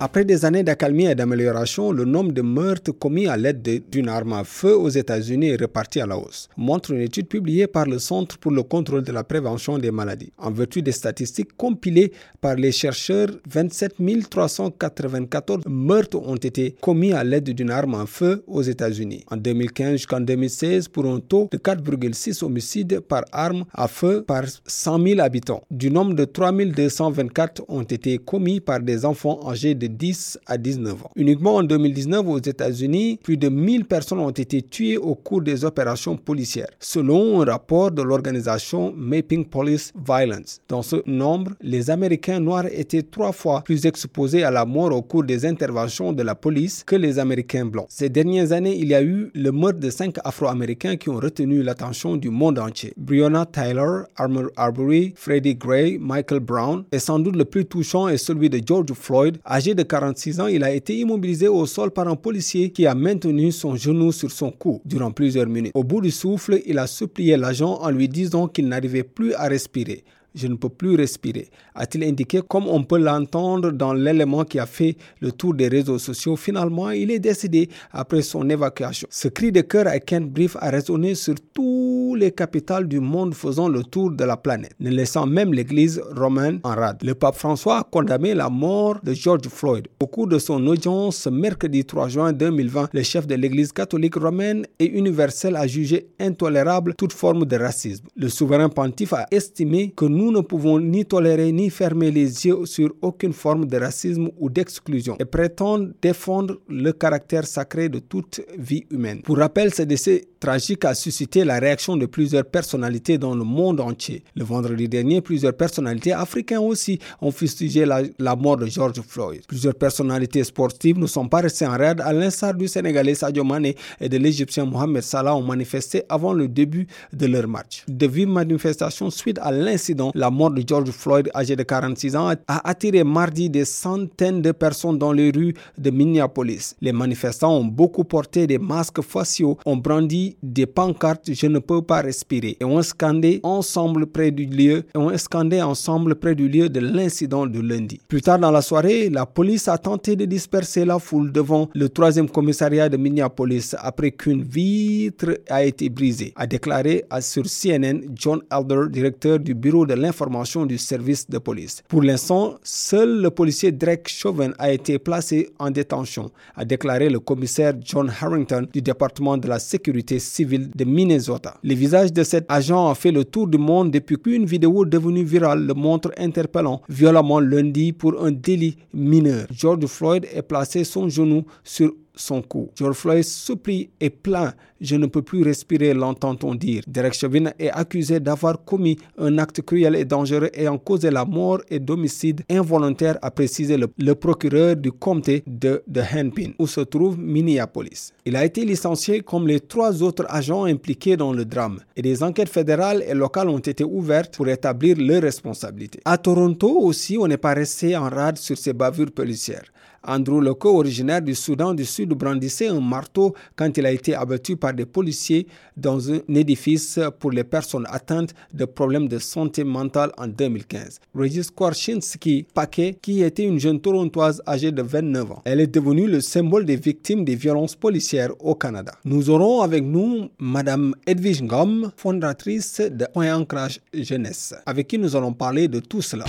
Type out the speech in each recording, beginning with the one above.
Après des années d'accalmie et d'amélioration, le nombre de meurtres commis à l'aide d'une arme à feu aux États-Unis est reparti à la hausse, montre une étude publiée par le Centre pour le contrôle de la prévention des maladies. En vertu des statistiques compilées par les chercheurs, 27 394 meurtres ont été commis à l'aide d'une arme à feu aux États-Unis. En 2015 jusqu'en 2016, pour un taux de 4,6 homicides par arme à feu par 100 000 habitants. Du nombre de 3 224 ont été commis par des enfants âgés de 10 à 19 ans. Uniquement en 2019 aux États-Unis, plus de 1000 personnes ont été tuées au cours des opérations policières, selon un rapport de l'organisation Mapping Police Violence. Dans ce nombre, les Américains noirs étaient trois fois plus exposés à la mort au cours des interventions de la police que les Américains blancs. Ces dernières années, il y a eu le meurtre de cinq Afro-Américains qui ont retenu l'attention du monde entier. Breonna Tyler, Armour Arbery, Freddie Gray, Michael Brown, et sans doute le plus touchant est celui de George Floyd, âgé de 46 ans, il a été immobilisé au sol par un policier qui a maintenu son genou sur son cou durant plusieurs minutes. Au bout du souffle, il a supplié l'agent en lui disant qu'il n'arrivait plus à respirer je ne peux plus respirer, a-t-il indiqué comme on peut l'entendre dans l'élément qui a fait le tour des réseaux sociaux. Finalement, il est décédé après son évacuation. Ce cri de cœur à Kent Brief a résonné sur toutes les capitales du monde faisant le tour de la planète, ne laissant même l'église romaine en rade. Le pape François a condamné la mort de George Floyd. Au cours de son audience ce mercredi 3 juin 2020, le chef de l'église catholique romaine et universelle a jugé intolérable toute forme de racisme. Le souverain pontife a estimé que nous nous ne pouvons ni tolérer ni fermer les yeux sur aucune forme de racisme ou d'exclusion et prétendent défendre le caractère sacré de toute vie humaine. Pour rappel, ce décès tragique a suscité la réaction de plusieurs personnalités dans le monde entier. Le vendredi dernier, plusieurs personnalités africaines aussi ont fustigé la, la mort de George Floyd. Plusieurs personnalités sportives ne sont pas restées en raide, à l'instar du Sénégalais Sadio Mane et de l'Égyptien Mohamed Salah ont manifesté avant le début de leur match. De vives manifestations suite à l'incident la mort de George Floyd, âgé de 46 ans, a attiré mardi des centaines de personnes dans les rues de Minneapolis. Les manifestants ont beaucoup porté des masques faciaux, ont brandi des pancartes Je ne peux pas respirer et ont scandé ensemble près du lieu, ont scandé ensemble près du lieu de l'incident de lundi. Plus tard dans la soirée, la police a tenté de disperser la foule devant le troisième commissariat de Minneapolis après qu'une vitre a été brisée, a déclaré sur CNN John Elder, directeur du bureau de l'information du service de police. Pour l'instant, seul le policier Drake Chauvin a été placé en détention, a déclaré le commissaire John Harrington du département de la sécurité civile de Minnesota. Le visage de cet agent a fait le tour du monde depuis qu'une vidéo devenue virale le montre interpellant violemment lundi pour un délit mineur. George Floyd est placé son genou sur son cou. George Floyd supplie et plaint Je ne peux plus respirer, l'entend-on dire. Derek Chauvin est accusé d'avoir commis un acte cruel et dangereux ayant causé la mort et d'homicide involontaire, a précisé le, procureur du comté de, de Hennepin, où se trouve Minneapolis. Il a été licencié comme les trois autres agents impliqués dans le drame et des enquêtes fédérales et locales ont été ouvertes pour établir leurs responsabilités. À Toronto aussi, on n'est pas resté en rade sur ces bavures policières. Andrew Loko, originaire du Soudan du Sud, brandissait un marteau quand il a été abattu par des policiers dans un édifice pour les personnes atteintes de problèmes de santé mentale en 2015. Regis Korchinski Paquet, qui était une jeune torontoise âgée de 29 ans. Elle est devenue le symbole des victimes des violences policières au Canada. Nous aurons avec nous Madame Edwige Ngom, fondatrice de Point Jeunesse, avec qui nous allons parler de tout cela.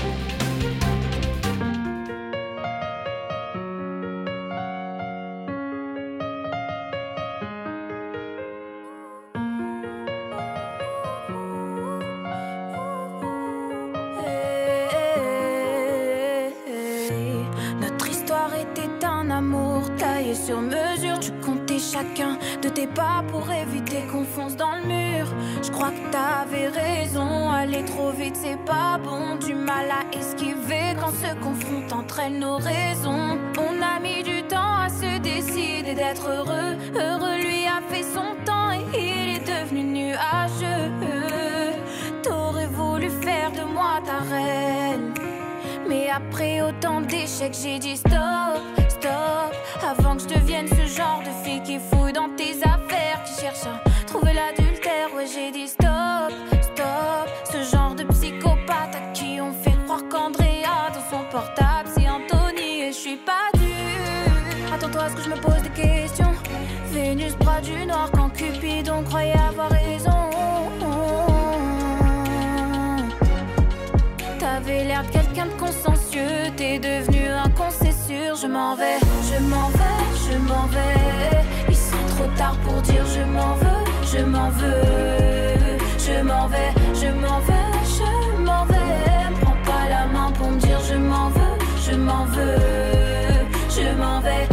tu comptais chacun de tes pas pour éviter qu'on fonce dans le mur. Je crois que t'avais raison, aller trop vite c'est pas bon, du mal à esquiver quand se confrontent entre elles nos raisons. On a mis du temps à se décider d'être heureux, heureux lui a fait son temps et il est devenu nuageux. T'aurais voulu faire de moi ta reine, mais après autant d'échecs j'ai dit stop. Avant que je devienne ce genre de fille qui fouille dans tes affaires, qui cherche à trouver l'adultère. Ouais, j'ai dit stop, stop. Ce genre de psychopathe à qui on fait croire qu'Andrea dans son portable, c'est Anthony et je suis pas dure. Attends-toi à ce que je me pose des questions. Vénus, bras du noir, quand Cupidon croyait avoir raison. T'avais l'air de quelqu'un de consciencieux, Je m'en vais, je m'en vais, je m'en vais. Il sont trop tard pour dire je m'en veux, je m'en veux. Je m'en vais, je m'en vais, je m'en vais. Prends pas la main pour me dire je m'en veux, je m'en veux. Je m'en vais,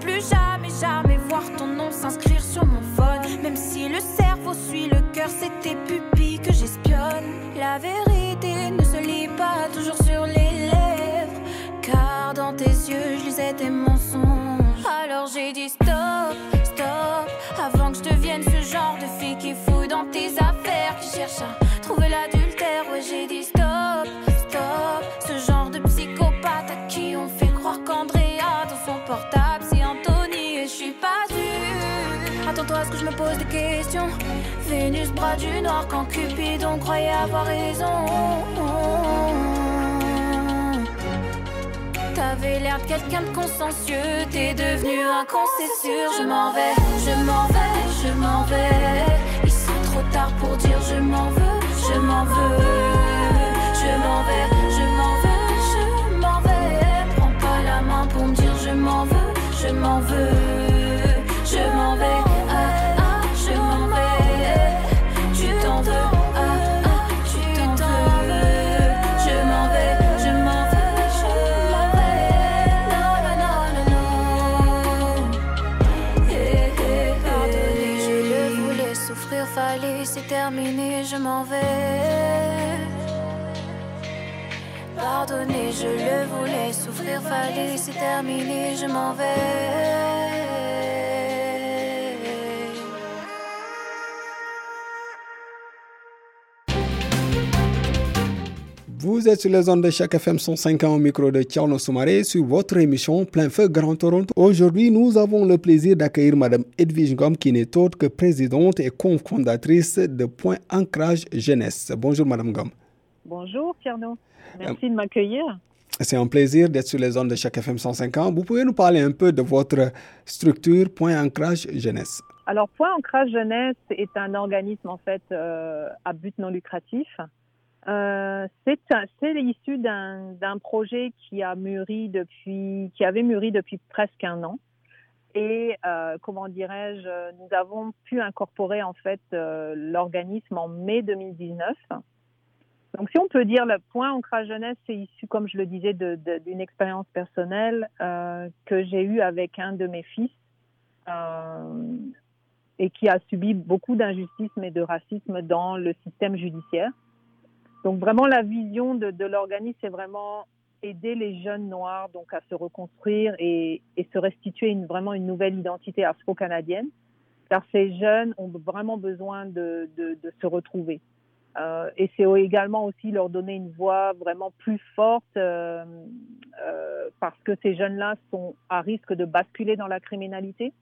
plus jamais, jamais voir ton nom s'inscrire sur mon phone. Même si le cerveau suit le cœur, c'est tes pupilles que j'espionne. La vérité ne se lit pas toujours sur les lèvres. Car dans tes yeux, je lisais tes mensonges. Alors j'ai dit stop, stop. Avant que je devienne ce genre de fille qui fouille dans tes affaires, qui cherche à trouver l'adultère. Ouais, j'ai dit stop. Pose des questions. Vénus, bras du noir, quand Cupidon croyait avoir raison. T'avais l'air de quelqu'un de consciencieux, t'es devenu un con, c'est sûr. Je m'en vais, je m'en vais, je m'en vais. Il sont trop tard pour dire je m'en veux, je m'en veux. Je m'en vais, je m'en vais, je m'en vais. Prends pas la main pour me dire je m'en veux, je m'en veux. Je m'en vais, je m'en vais. Pardonnez, je le voulais souffrir, fallait, c'est terminé, je m'en vais. Vous êtes sur les ondes de chaque FM 105 ans au micro de Tchao Soumaré sur votre émission Plein Feu Grand Toronto. Aujourd'hui, nous avons le plaisir d'accueillir Madame Edwige Gomme qui n'est autre que présidente et cofondatrice de Point Ancrage Jeunesse. Bonjour Madame Gomme. Bonjour Tierno, merci de m'accueillir. C'est un plaisir d'être sur les ondes de chaque FM 105 ans. Vous pouvez nous parler un peu de votre structure Point Ancrage Jeunesse? Alors Point Ancrage Jeunesse est un organisme en fait euh, à but non lucratif. Euh, c'est issu d'un projet qui a mûri depuis, qui avait mûri depuis presque un an. Et euh, comment dirais-je, nous avons pu incorporer en fait euh, l'organisme en mai 2019. Donc, si on peut dire le point ancrage jeunesse, c'est issu, comme je le disais, d'une expérience personnelle que j'ai eue avec un de mes fils et qui a subi beaucoup d'injustice et de racisme dans le système judiciaire. Donc vraiment la vision de, de l'organisme, c'est vraiment aider les jeunes noirs donc à se reconstruire et, et se restituer une, vraiment une nouvelle identité afro-canadienne, car ces jeunes ont vraiment besoin de, de, de se retrouver. Euh, et c'est également aussi leur donner une voix vraiment plus forte euh, euh, parce que ces jeunes-là sont à risque de basculer dans la criminalité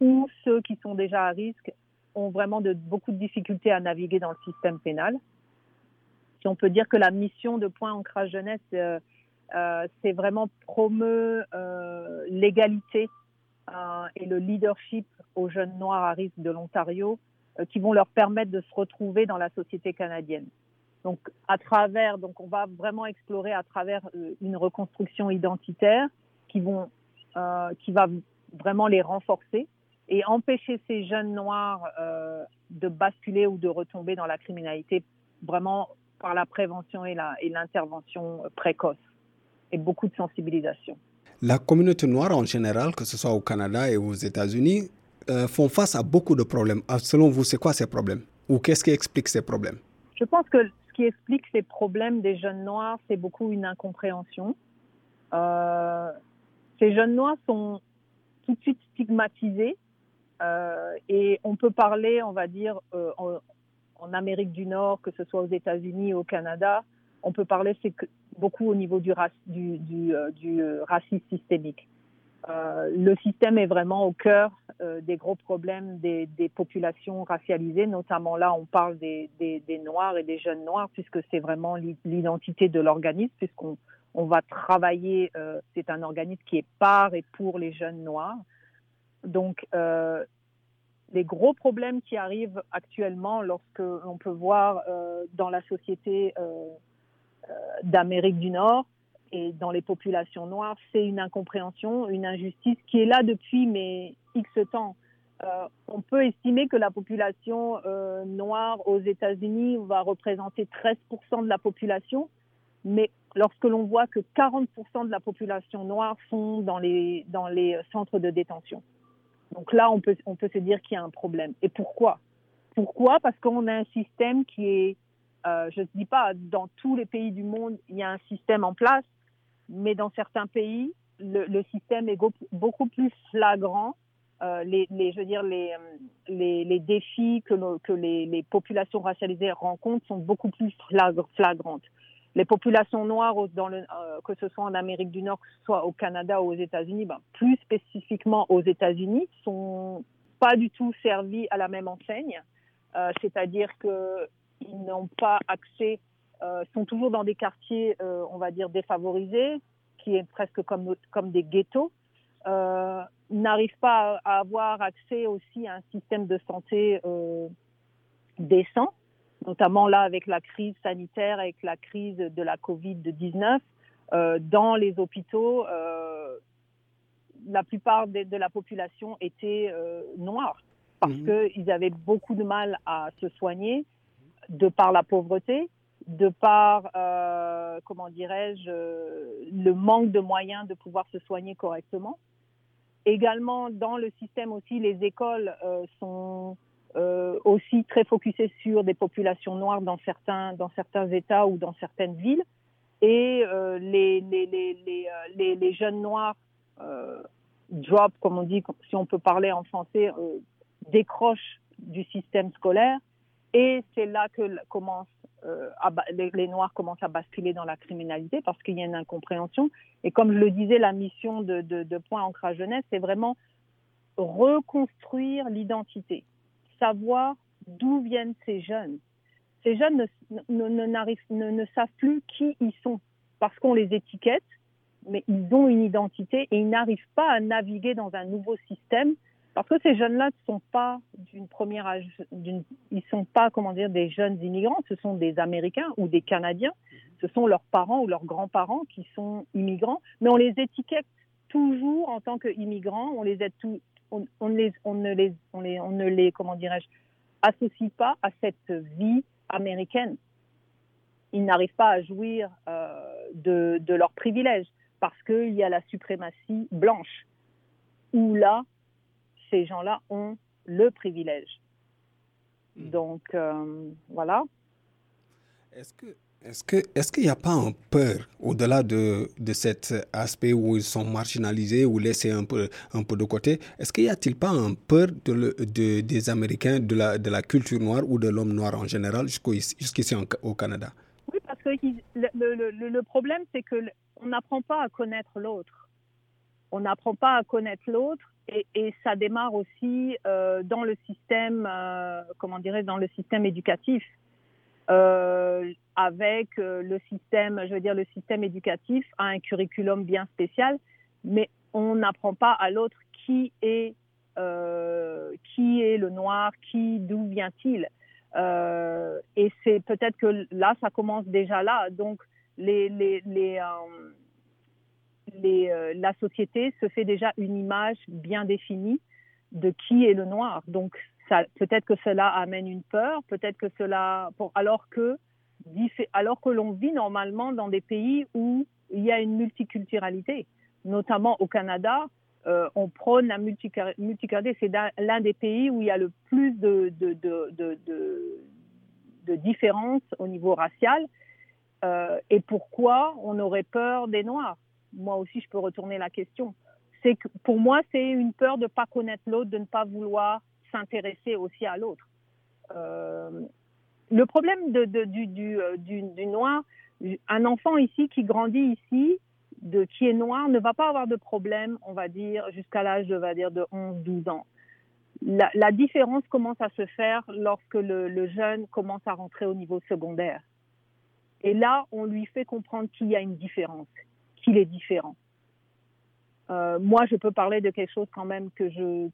ou ceux qui sont déjà à risque ont vraiment de, beaucoup de difficultés à naviguer dans le système pénal si on peut dire que la mission de Point Ancrage Jeunesse, euh, euh, c'est vraiment promeux euh, l'égalité euh, et le leadership aux jeunes noirs à risque de l'Ontario qui vont leur permettre de se retrouver dans la société canadienne. Donc, à travers, donc, on va vraiment explorer à travers une reconstruction identitaire qui vont, qui va vraiment les renforcer et empêcher ces jeunes noirs de basculer ou de retomber dans la criminalité vraiment par la prévention et l'intervention précoce. et beaucoup de sensibilisation. La communauté noire en général, que ce soit au Canada et aux États-Unis, euh, font face à beaucoup de problèmes. Ah, selon vous, c'est quoi ces problèmes? Ou qu'est-ce qui explique ces problèmes? Je pense que ce qui explique ces problèmes des jeunes noirs, c'est beaucoup une incompréhension. Euh, ces jeunes noirs sont tout de suite stigmatisés euh, et on peut parler, on va dire, en, en, Amérique du Nord, que ce soit aux États-Unis ou au Canada, on peut parler beaucoup au niveau du, du racisme systémique. Euh, le système est vraiment au cœur euh, des gros problèmes des, populations racialisées, notamment là on parle des, Noirs et des jeunes Noirs, puisque c'est vraiment l'identité de l'organisme, puisqu'on on va travailler, euh, c'est un organisme qui est par et pour les jeunes Noirs. Donc euh, les gros problèmes qui arrivent actuellement lorsque on peut voir dans la société d'Amérique du Nord, et dans les populations noires, c'est une incompréhension, une injustice qui est là depuis mais X temps. Euh, on peut estimer que la population euh, noire aux États-Unis va représenter 13% de la population, mais lorsque l'on voit que 40% de la population noire sont dans les centres de détention. Donc là, on peut, se dire qu'il y a un problème. Et pourquoi? Pourquoi? Parce qu'on a un système qui est, euh, je ne dis pas, dans tous les pays du monde, il y a un système en place, mais dans certains pays, le, système est beaucoup plus flagrant. Euh, les, je veux dire, les, euh, défis que, les, populations racialisées rencontrent sont beaucoup plus flagrantes. Les populations noires, dans le, euh, que ce soit en Amérique du Nord, que ce soit au Canada ou aux États-Unis, ben, plus spécifiquement aux États-Unis, sont pas du tout servies à la même enseigne. Euh, C'est-à-dire qu'ils n'ont pas accès euh, sont toujours dans des quartiers, euh, on va dire, défavorisés, qui est presque comme, comme des ghettos, euh, n'arrivent pas à, avoir accès aussi à un système de santé décent, notamment là avec la crise sanitaire, avec la crise de la Covid-19. dans les hôpitaux, la plupart de, de, la population était noire parce mmh. qu'ils avaient beaucoup de mal à se soigner de par la pauvreté de par, euh, comment dirais-je, le manque de moyens de pouvoir se soigner correctement. Également, dans le système aussi, les écoles euh, sont euh, aussi très focusées sur des populations noires dans certains, dans certains États ou dans certaines villes. Et euh, les, les, les, euh, les, les, jeunes noirs euh, drop, comme on dit, si on peut parler en français, décrochent du système scolaire. Et c'est là que commence euh, les, Noirs commencent à basculer dans la criminalité parce qu'il y a une incompréhension. Et comme je le disais, la mission de, de, de Point Ancrage Jeunesse, c'est vraiment reconstruire l'identité, savoir d'où viennent ces jeunes. Ces jeunes ne, ne, ne, ne savent plus qui ils sont parce qu'on les étiquette, mais ils ont une identité et ils n'arrivent pas à naviguer dans un nouveau système parce que ces jeunes-là ne sont pas d'une première âge, ils sont pas, comment dire, des jeunes immigrants, ce sont des Américains ou des Canadiens. Ce sont leurs parents ou leurs grands-parents qui sont immigrants, mais on les étiquette toujours en tant qu'immigrants. On les aide tout, on, on, les, on ne les, on les, on ne les, comment dirais-je, associe pas à cette vie américaine. Ils n'arrivent pas à jouir euh, de, de leurs privilèges parce qu'il y a la suprématie blanche. Où là, ces gens-là ont le privilège. Hmm. Donc, euh, voilà. Est-ce que est-ce que est-ce qu'il n'y a pas un peur au-delà de, de cet aspect où ils sont marginalisés ou laissés un peu un peu de côté? Est-ce qu'il n'y a-t-il pas un peur de, de, des Américains de la de la culture noire ou de l'homme noir en général jusqu'ici au Canada? Oui, parce que le, le, problème c'est que on n'apprend pas à connaître l'autre. On n'apprend pas à connaître l'autre et, et, ça démarre aussi euh, dans le système, euh, comment dirais dans le système éducatif, euh, avec euh, le système, je veux dire, le système éducatif a un curriculum bien spécial, mais on n'apprend pas à l'autre qui est euh, qui est le noir, qui d'où vient-il. et c'est peut-être que là, ça commence déjà là. Donc les les les les, euh, la société se fait déjà une image bien définie de qui est le noir. Donc, peut-être que cela amène une peur, peut-être que cela, alors que alors que l'on vit normalement dans des pays où il y a une multiculturalité, notamment au Canada. Euh, on prône la multiculturalité. C'est l'un des pays où il y a le plus de, de, de, de différences au niveau racial. Euh, et pourquoi on aurait peur des Noirs? Moi aussi, je peux retourner la question. C'est que pour moi, c'est une peur de ne pas connaître l'autre, de ne pas vouloir s'intéresser aussi à l'autre. Euh, le problème euh, du, noir, un enfant ici qui grandit ici, qui est noir, ne va pas avoir de problème, on va dire, jusqu'à l'âge, de, de 11, 12 ans. La, différence commence à se faire lorsque le, le, jeune commence à rentrer au niveau secondaire. Et là, on lui fait comprendre qu'il y a une différence, qu'il est différent. Euh, moi, je peux parler de quelque chose quand même que je,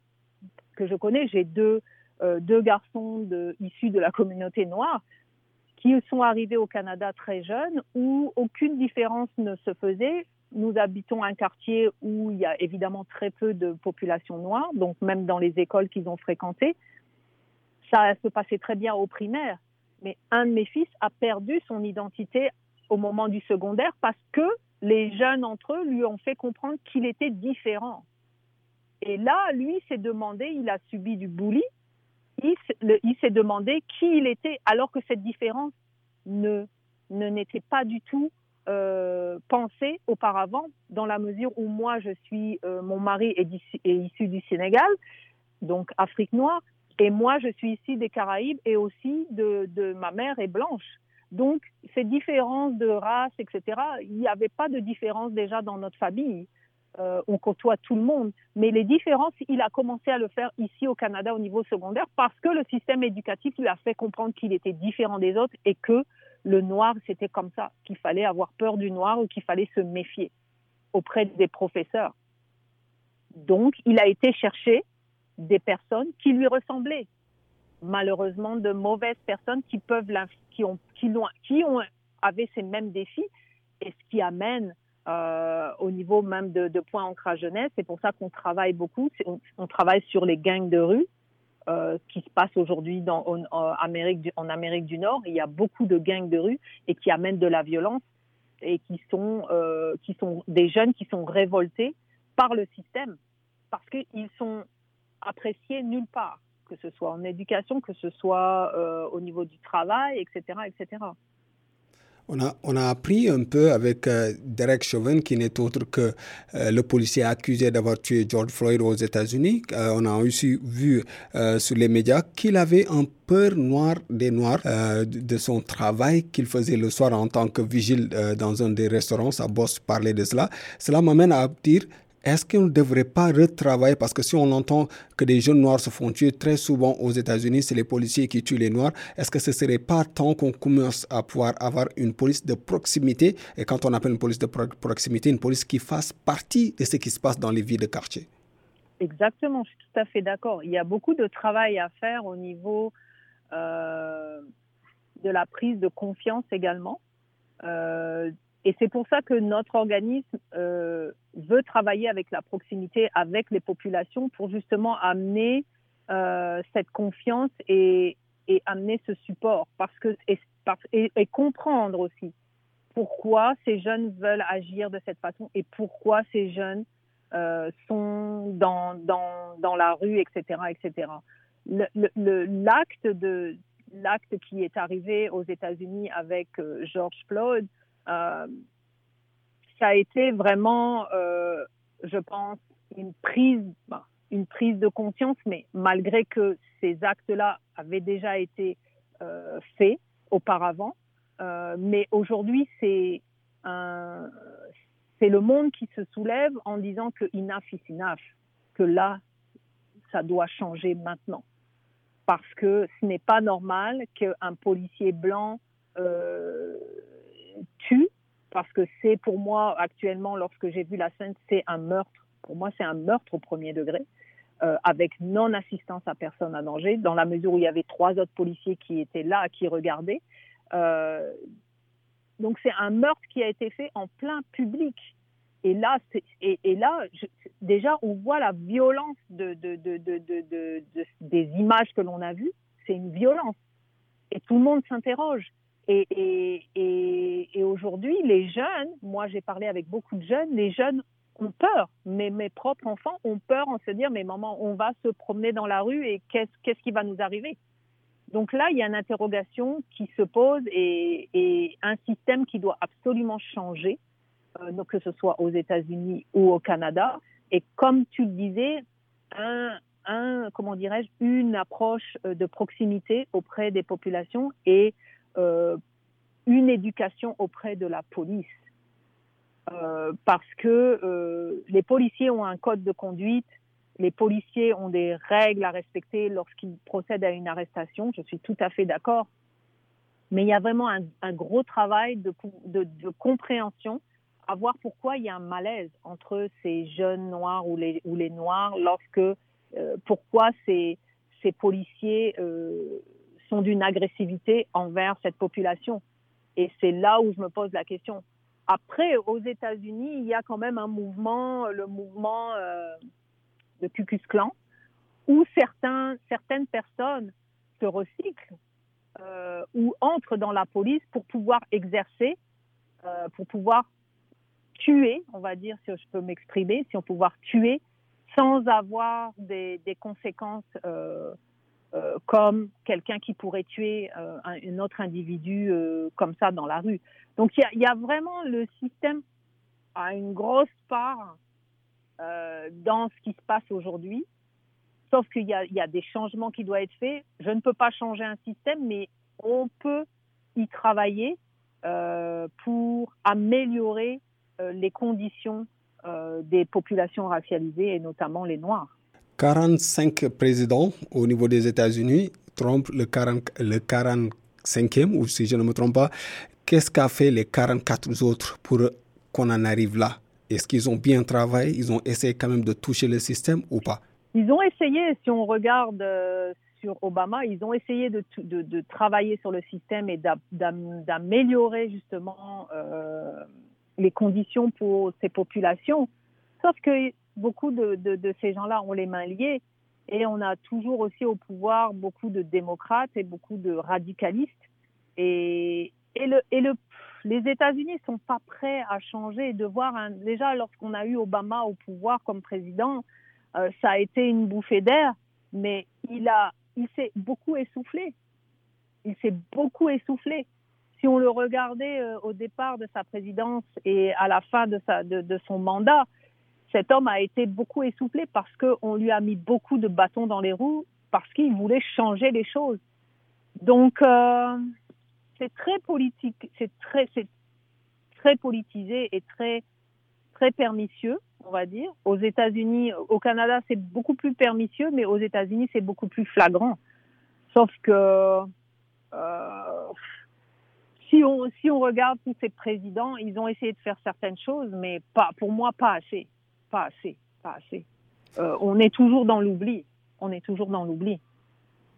que je connais. J'ai deux, euh, garçons issus de la communauté noire qui sont arrivés au Canada très jeunes, où aucune différence ne se faisait. Nous habitons un quartier où il y a évidemment très peu de population noire, donc même dans les écoles qu'ils ont fréquentées, ça se passait très bien au primaire. Mais un de mes fils a perdu son identité au moment du secondaire parce que les jeunes entre eux lui ont fait comprendre qu'il était différent. Et là, lui s'est demandé, il a subi du bully, il, s'est demandé qui il était, alors que cette différence ne n'était pas du tout euh, pensée auparavant, dans la mesure où moi, je suis, euh, mon mari est, issu du Sénégal, donc Afrique noire, et moi, je suis ici des Caraïbes et aussi de ma mère est blanche. Donc, ces différences de race, etc., il n'y avait pas de différence déjà dans notre famille. Euh, on côtoie tout le monde. Mais les différences, il a commencé à le faire ici au Canada au niveau secondaire parce que le système éducatif lui a fait comprendre qu'il était différent des autres et que le noir, c'était comme ça, qu'il fallait avoir peur du noir ou qu'il fallait se méfier auprès des professeurs. Donc, il a été chercher des personnes qui lui ressemblaient. Malheureusement, de mauvaises personnes qui peuvent, qui ont, qui ont, qui ont, avaient ces mêmes défis et ce qui amène euh, au niveau même de, de point ancrage jeunesse. C'est pour ça qu'on travaille beaucoup. On, travaille sur les gangs de rue euh, qui se passent aujourd'hui en, Amérique du, Nord. Il y a beaucoup de gangs de rue et qui amènent de la violence et qui sont, euh, qui sont des jeunes qui sont révoltés par le système parce qu'ils sont appréciés nulle part, que ce soit en éducation, que ce soit au niveau du travail, etc., etc. On a, on a, appris un peu avec euh, Derek Chauvin, qui n'est autre que euh, le policier accusé d'avoir tué George Floyd aux États-Unis. Euh, on a aussi vu sur les médias qu'il avait un peur noire des Noirs de son travail qu'il faisait le soir en tant que vigile dans un des restaurants. Ça bosse parler de cela. Cela m'amène à dire est-ce qu'on ne devrait pas retravailler? Parce que si on entend que des jeunes noirs se font tuer très souvent aux États-Unis, c'est les policiers qui tuent les noirs. Est-ce que ce serait pas temps qu'on commence à pouvoir avoir une police de proximité? Et quand on appelle une police de proximité, une police qui fasse partie de ce qui se passe dans les villes de quartier Exactement, je suis tout à fait d'accord. Il y a beaucoup de travail à faire au niveau euh, de la prise de confiance également. Euh, et c'est pour ça que notre organisme euh, veut travailler avec la proximité, avec les populations, pour justement amener euh, cette confiance et, et, amener ce support, parce que et, et, comprendre aussi pourquoi ces jeunes veulent agir de cette façon et pourquoi ces jeunes euh, sont dans, dans, dans la rue, etc., etc. L'acte de l'acte qui est arrivé aux États-Unis avec euh, George Floyd, ça a été vraiment, euh, je pense, une prise, une prise de conscience, mais malgré que ces actes-là avaient déjà été euh, faits auparavant, mais aujourd'hui c'est c'est le monde qui se soulève en disant que enough is enough, que là ça doit changer maintenant, parce que ce n'est pas normal qu'un policier blanc euh, tue, parce que c'est pour moi actuellement, lorsque j'ai vu la scène, c'est un meurtre. Pour moi, c'est un meurtre au premier degré, euh, avec non-assistance à personne à danger, dans la mesure où il y avait trois autres policiers qui étaient là, qui regardaient. Euh, donc c'est un meurtre qui a été fait en plein public. Et là, et, là, déjà, on voit la violence de, de, de, de des images que l'on a vues. C'est une violence. Et tout le monde s'interroge. Et, aujourd'hui, les jeunes, moi j'ai parlé avec beaucoup de jeunes, les jeunes ont peur. Mais mes propres enfants ont peur en se dire, mais maman, on va se promener dans la rue et qu'est-ce, qui va nous arriver? Donc là, il y a une interrogation qui se pose et, un système qui doit absolument changer, euh, que ce soit aux États-Unis ou au Canada. Et comme tu le disais, une approche euh, de proximité auprès des populations et une éducation auprès de la police. Euh, parce que euh, les policiers ont un code de conduite, les policiers ont des règles à respecter lorsqu'ils procèdent à une arrestation, je suis tout à fait d'accord. Mais il y a vraiment un, gros travail de, compréhension à voir pourquoi il y a un malaise entre ces jeunes noirs ou les, ou les noirs lorsque, euh, pourquoi ces, ces policiers euh, sont d'une agressivité envers cette population. Et c'est là où je me pose la question. Après, aux États-Unis, il y a quand même un mouvement, le mouvement euh, de Ku Klux où certaines personnes se recyclent euh, ou entrent dans la police pour pouvoir exercer, euh, pour pouvoir tuer, on va dire, si je peux m'exprimer, si on pouvoir tuer sans avoir des conséquences euh, euh, comme quelqu'un qui pourrait tuer euh, un, autre individu euh, comme ça dans la rue. Donc il y a, y a, vraiment le système a une grosse part dans ce qui se passe aujourd'hui. Sauf qu'il y, y a, des changements qui doivent être faits. Je ne peux pas changer un système, mais on peut y travailler pour améliorer les conditions des populations racialisées et notamment les Noirs. 45 présidents au niveau des États-Unis, Trump le, 40, le 45e, ou si je ne me trompe pas. Qu'est-ce qu'a fait les 44 autres pour qu'on en arrive là? Est-ce qu'ils ont bien travaillé Ils ont essayé quand même de toucher le système ou pas? Ils ont essayé, si on regarde euh, sur Obama, ils ont essayé de, travailler sur le système et d'améliorer justement euh, les conditions pour ces populations. Sauf que beaucoup de, de, ces gens-là ont les mains liées et on a toujours aussi au pouvoir beaucoup de démocrates et beaucoup de radicalistes. Et, et, le, et le, les États-Unis sont pas prêts à changer. De voir déjà lorsqu'on a eu Obama au pouvoir comme président, euh, ça a été une bouffée d'air, mais il a, il s'est beaucoup essoufflé. Il s'est beaucoup essoufflé. Si on le regardait euh, au départ de sa présidence et à la fin de, sa, de, de son mandat, cet homme a été beaucoup essoufflé parce qu'on lui a mis beaucoup de bâtons dans les roues, parce qu'il voulait changer les choses. Donc, euh, c'est très politique, c'est très, très politisé et très, très permissieux, on va dire. Aux États-Unis, au Canada, c'est beaucoup plus permissieux, mais aux États-Unis, c'est beaucoup plus flagrant. Sauf que euh, si on si on regarde tous ces présidents, ils ont essayé de faire certaines choses, mais pas pour moi pas assez pas assez, pas assez. Euh, on est toujours dans l'oubli. On est toujours dans l'oubli.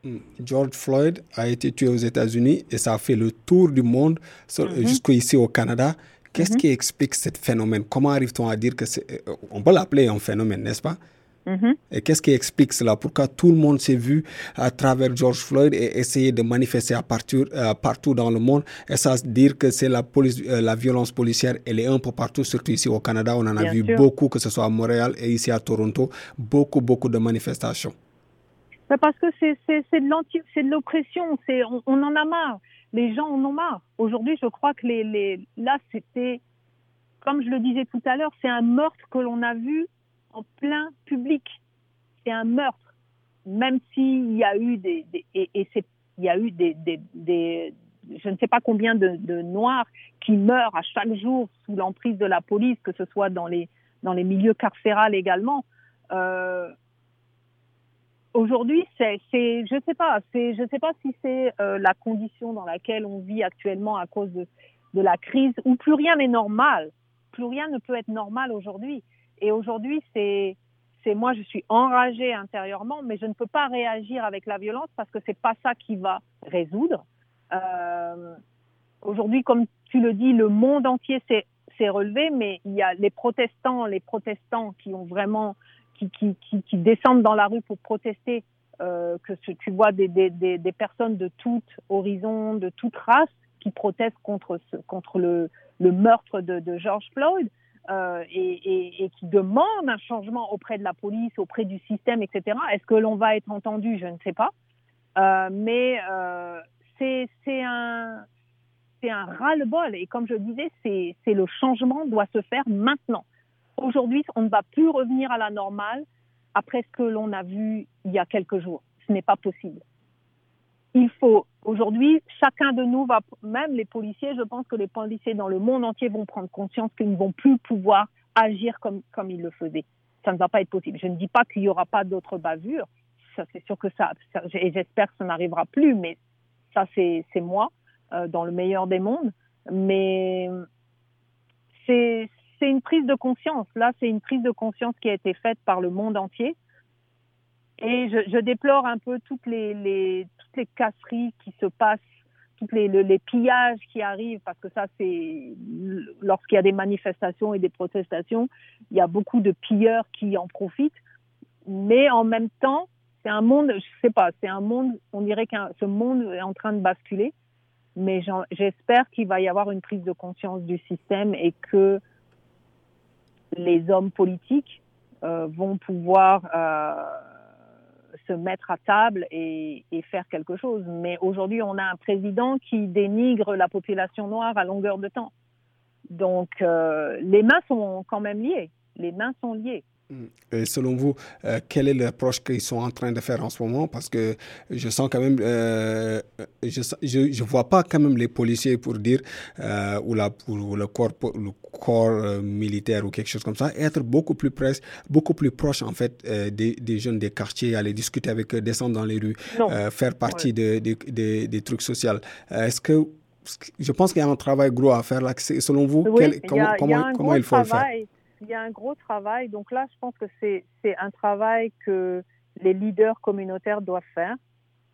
Hmm. George Floyd a été tué aux États-Unis et ça a fait le tour du monde mm jusqu'ici au Canada. Qu'est-ce mm-hmm. qui explique ce phénomène? Comment arrive-t-on à dire que c'est. Euh, on peut l'appeler un phénomène, n'est-ce pas? Mm-hmm. Et qu'est-ce qui explique cela? Pourquoi tout le monde s'est vu à travers George Floyd et essayer de manifester à partir, euh, partout dans le monde? Et ça dire que c'est la police, euh, la violence policière, elle est un peu partout, surtout ici au Canada. On en a vu beaucoup, que ce soit à Montréal et ici à Toronto, beaucoup, beaucoup de manifestations. parce que c'est de l'oppression, on, on en a marre. Les gens en ont marre. Aujourd'hui, je crois que les, les là, c'était, comme je le disais tout à l'heure, c'est un meurtre que l'on a vu en plein public. C'est un meurtre, même s'il y a eu des, et, c'est il y a eu des, des, je ne sais pas combien de, noirs qui meurent à chaque jour sous l'emprise de la police, que ce soit dans les dans les milieux carcérales également. Euh, Aujourd'hui, c'est, je sais pas, c'est, je sais pas si c'est euh, la condition dans laquelle on vit actuellement à cause de, de la crise, où plus rien n'est normal, plus rien ne peut être normal aujourd'hui. Et aujourd'hui, c'est c'est moi, je suis enragée intérieurement, mais je ne peux pas réagir avec la violence parce que c'est pas ça qui va résoudre. Euh, aujourd'hui, comme tu le dis, le monde entier s'est relevé, mais il y a les protestants, les protestants qui ont vraiment qui, qui, qui, descendent dans la rue pour protester, euh, que tu vois des, des, des, des personnes de tout horizon, de toute race, qui protestent contre, ce, contre le, le meurtre de George Floyd. Euh, et, qui demandent un changement auprès de la police, auprès du système, etc. Est-ce que l'on va être entendu? Je ne sais pas. Euh, mais euh, c'est un, un ras-le-bol. Et comme je disais, c'est le changement doit se faire maintenant. Aujourd'hui, on ne va plus revenir à la normale après ce que l'on a vu il y a quelques jours. Ce n'est pas possible. Il faut, aujourd'hui, chacun de nous va, même les policiers, je pense que les policiers dans le monde entier vont prendre conscience qu'ils ne vont plus pouvoir agir comme, comme ils le faisaient. Ça ne va pas être possible. Je ne dis pas qu'il n'y aura pas d'autres bavures. Ça, c'est sûr que ça, et j'espère que ça n'arrivera plus, mais ça, c'est moi. Euh, dans le meilleur des mondes. Mais c'est une prise de conscience. Là, c'est une prise de conscience qui a été faite par le monde entier. Et je, je déplore un peu toutes les, les, toutes les casseries qui se passent, tous les, pillages qui arrivent, parce que ça, c'est lorsqu'il y a des manifestations et des protestations, il y a beaucoup de pilleurs qui en profitent. Mais en même temps, c'est un monde, je sais pas, c'est un monde, on dirait que ce monde est en train de basculer mais j'espère qu'il va y avoir une prise de conscience du système et que les hommes politiques euh, vont pouvoir euh, se mettre à table et, faire quelque chose. Mais aujourd'hui, on a un président qui dénigre la population noire à longueur de temps. Donc, euh, les mains sont quand même liées. Les mains sont liées. Mm. Et selon vous, euh, quelle est l'approche qu'ils sont en train de faire en ce moment? Parce que je sens quand même, euh, je ne vois pas quand même les policiers pour dire, euh, ou, la, ou, le corps, le corps militaire ou quelque chose comme ça, être beaucoup plus, près, beaucoup plus proche en fait des, des, jeunes des quartiers, aller discuter avec eux, descendre dans les rues, faire partie de, des trucs sociaux. Est-ce que je pense qu'il y a un travail gros à faire là. Selon vous, comment, comment, comment il faut le faire? Il y a un gros travail. Donc là, je pense que c'est un travail que les leaders communautaires doivent faire.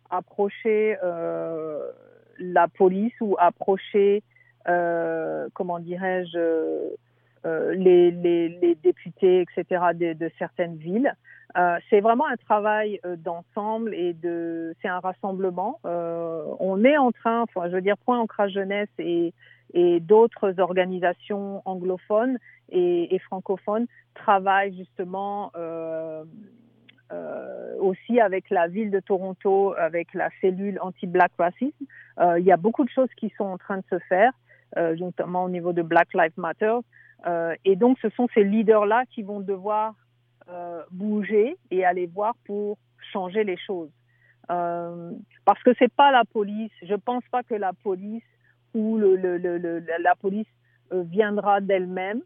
Approcher euh, la police ou approcher, euh, comment dirais-je, euh, les, les, les, députés, etc., de, certaines villes. C'est vraiment un travail d'ensemble et de, c'est un rassemblement. On est en train, je veux dire, Point Ancrage Jeunesse et, et d'autres organisations anglophones et, francophones travaillent justement euh, euh, aussi avec la ville de Toronto, avec la cellule anti-black racism. Euh, il y a beaucoup de choses qui sont en train de se faire, notamment au niveau de Black Lives Matter. et donc, ce sont ces leaders-là qui vont devoir euh, bouger et aller voir pour changer les choses. Euh, parce que c'est pas la police. Je pense pas que la police le, la police euh, viendra d'elle-même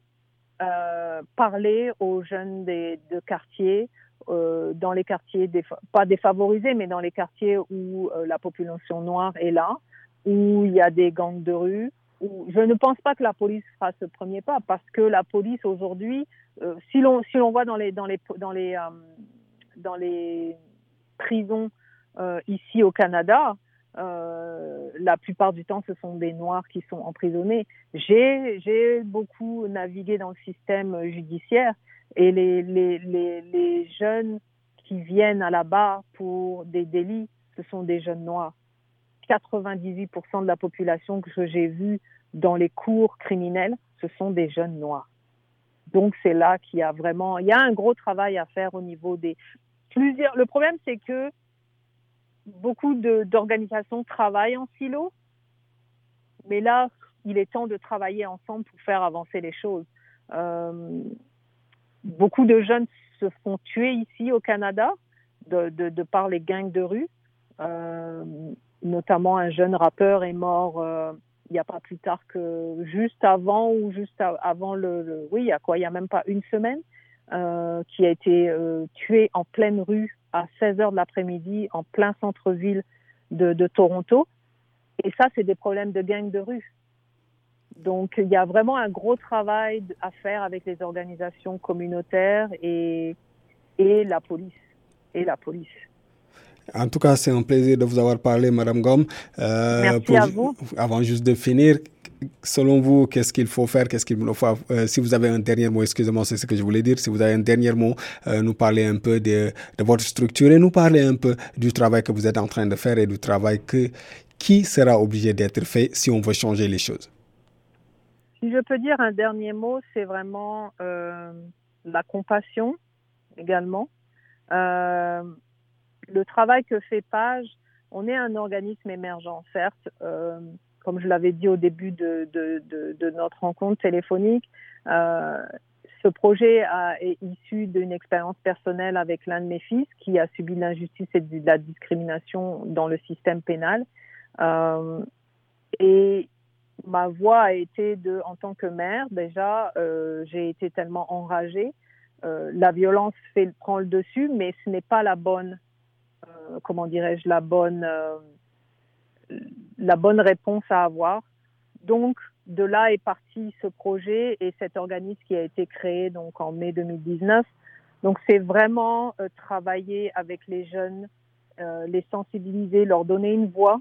euh, parler aux jeunes des, de quartiers, euh, dans les quartiers pas défavorisés, mais dans les quartiers où la population noire est là, où il y a des gangs de rue, je ne pense pas que la police fera ce premier pas parce que la police aujourd'hui, si l'on voit dans les prisons ici au Canada, la plupart du temps ce sont des noirs qui sont emprisonnés. J'ai beaucoup navigué dans le système judiciaire et les jeunes qui viennent à la barre pour des délits, ce sont des jeunes noirs. 98% de la population que j'ai vue dans les cours criminels, ce sont des jeunes noirs. Donc c'est là qu'il y a vraiment, il y a un gros travail à faire au niveau des plusieurs. Le problème c'est que beaucoup d'organisations travaillent en silo, mais là il est temps de travailler ensemble pour faire avancer les choses. Euh, beaucoup de jeunes se font tuer ici au Canada de, de, par les gangs de rue. Euh, notamment un jeune rappeur est mort euh, il n'y a pas plus tard que juste avant ou juste avant le, oui il y a quoi il y a même pas une semaine euh, qui a été euh, tué en pleine rue à 16 heures de l'après-midi en plein centre-ville de, de, Toronto et ça c'est des problèmes de gang de rue donc il y a vraiment un gros travail à faire avec les organisations communautaires et et la police et la police en tout cas, c'est un plaisir de vous avoir parlé, Madame Gomme. Euh, Merci à vous. Avant juste de finir, selon vous, qu'est-ce qu'il faut faire Qu'est-ce qu'il faut euh, Si vous avez un dernier mot, excusez-moi, c'est ce que je voulais dire. Si vous avez un dernier mot, euh, nous parler un peu de, votre structure et nous parler un peu du travail que vous êtes en train de faire et du travail que qui sera obligé d'être fait si on veut changer les choses Si je peux dire un dernier mot, c'est vraiment euh, la compassion également. Le travail que fait Page, on est un organisme émergent, certes, comme je l'avais dit au début de, notre rencontre téléphonique. Euh, ce projet est issu d'une expérience personnelle avec l'un de mes fils qui a subi l'injustice et de la discrimination dans le système pénal. Euh, et ma voix a été de, en tant que mère, déjà, euh, j'ai été tellement enragée. La violence prend le dessus, mais ce n'est pas la bonne, comment dirais-je, la bonne, la bonne réponse à avoir. Donc, de là est parti ce projet et cet organisme qui a été créé donc en mai 2019. Donc c'est vraiment euh, travailler avec les jeunes, euh, les sensibiliser, leur donner une voix.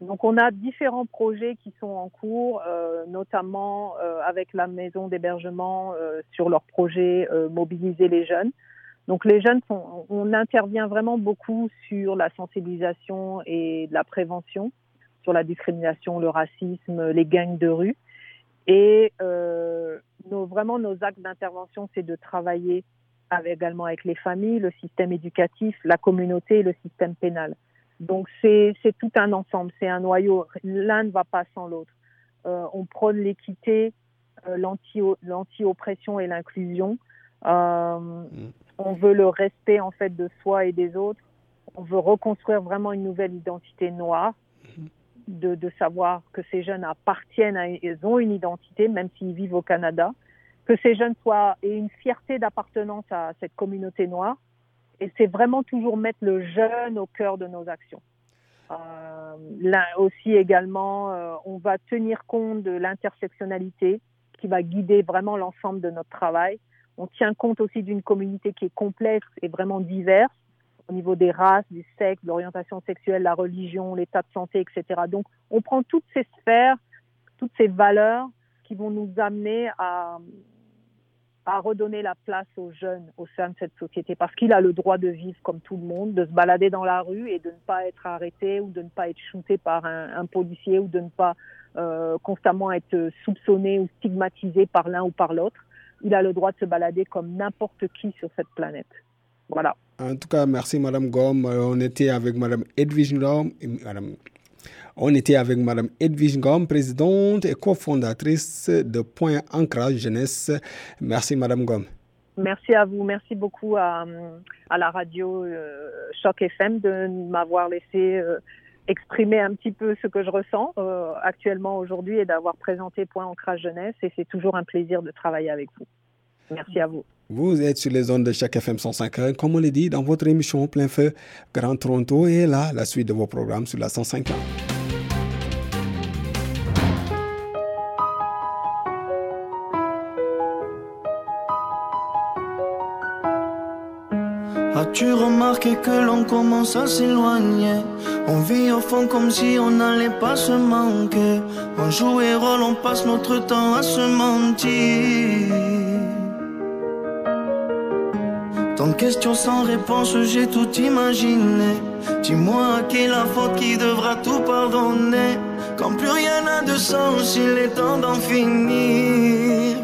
Donc on a différents projets qui sont en cours, euh, notamment avec la maison d'hébergement sur leur projet mobiliser les jeunes. Donc les jeunes, on intervient vraiment beaucoup sur la sensibilisation et la prévention sur la discrimination, le racisme, les gangs de rue. Et euh, nos, vraiment, nos actes d'intervention, c'est de travailler avec, également avec les familles, le système éducatif, la communauté et le système pénal. Donc, c'est tout un ensemble, c'est un noyau. L'un ne va pas sans l'autre. Euh, on prône l'équité, euh, l'anti-oppression et l'inclusion. Euh, mm. On veut le respect, en fait, de soi et des autres. On veut reconstruire vraiment une nouvelle identité noire de, de, savoir que ces jeunes appartiennent, à, ils ont une identité, même s'ils vivent au Canada, que ces jeunes soient aient une fierté d'appartenance à cette communauté noire. Et c'est vraiment toujours mettre le jeune au cœur de nos actions. Euh, là aussi également, euh, on va tenir compte de l'intersectionnalité qui va guider vraiment l'ensemble de notre travail. On tient compte aussi d'une communauté qui est complexe et vraiment diverse au niveau des races, du sexe, de l'orientation sexuelle, la religion, l'état de santé, etc. Donc, on prend toutes ces sphères, toutes ces valeurs qui vont nous amener à, à redonner la place aux jeunes au sein de cette société, parce qu'il a le droit de vivre comme tout le monde, de se balader dans la rue et de ne pas être arrêté ou de ne pas être shooté par un, un policier ou de ne pas euh, constamment être soupçonné ou stigmatisé par l'un ou par l'autre. Il a le droit de se balader comme n'importe qui sur cette planète. Voilà. En tout cas, merci Madame Gomme. Euh, on était avec Madame Edwige Gomme. Madame on était avec Madame Edwige Gomme, présidente et cofondatrice de Point Ancrage Jeunesse. Merci Madame Gomme. Merci à vous. Merci beaucoup à, à la radio euh, Choc FM de m'avoir laissé euh, exprimer un petit peu ce que je ressens actuellement aujourd'hui et d'avoir présenté Point Ancrage Jeunesse. Et c'est toujours un plaisir de travailler avec vous. Merci à vous. Vous êtes sur les ondes de chaque FM 105 comme on l'a dit dans votre émission Plein Feu Grand Toronto et là, la suite de vos programmes sur la 105 As-tu remarqué que l'on commence à s'éloigner? On vit au fond comme si on n'allait pas se manquer. On joue et rôle, on passe notre temps à se mentir. Tant de questions sans réponse, j'ai tout imaginé. Dis-moi qui est la faute qui devra tout pardonner? Quand plus rien n'a de sens, il est temps d'en finir.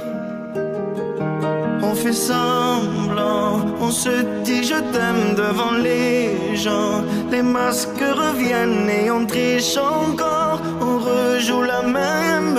On fait semblant, on se dit je t'aime devant les gens. Les masques reviennent et on triche encore. On rejoue la même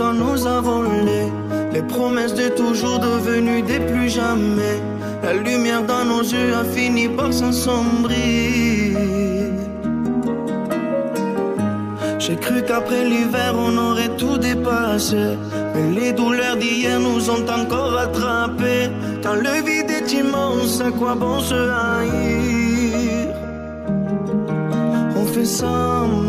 nous a volé. Les promesses de toujours devenues des plus jamais. La lumière dans nos yeux a fini par s'ensombrir J'ai cru qu'après l'hiver on aurait tout dépassé. Mais les douleurs d'hier nous ont encore attrapés. Quand le vide est immense, à quoi bon se haïr? On fait semblant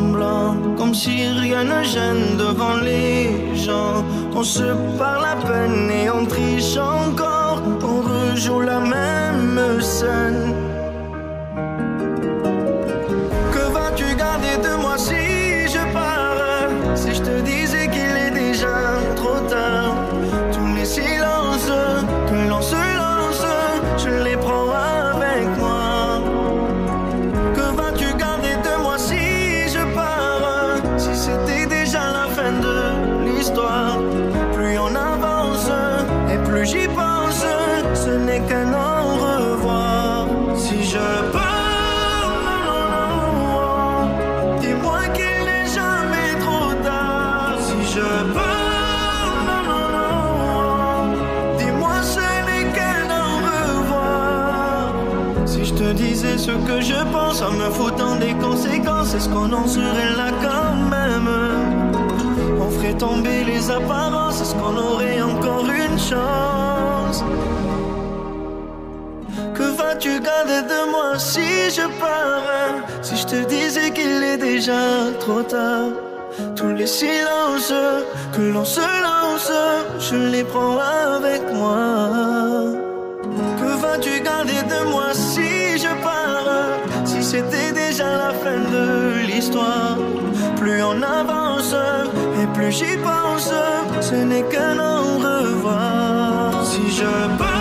si rien ne gêne devant les gens. On se parle à peine et on triche encore. On rejoue la même scène. En me foutant des conséquences. Est-ce qu'on en serait là quand même On ferait tomber les apparences. Est-ce qu'on aurait encore une chance Que vas-tu garder de moi si je pars? Si je te disais qu'il est déjà trop tard tous les silences que l'on se lance, je les prends avec moi. Que vas-tu garder de moi Si c'était déjà la fin de l'histoire. Plus on avance et plus j'y pense, ce n'est qu'un au revoir. Si je pars.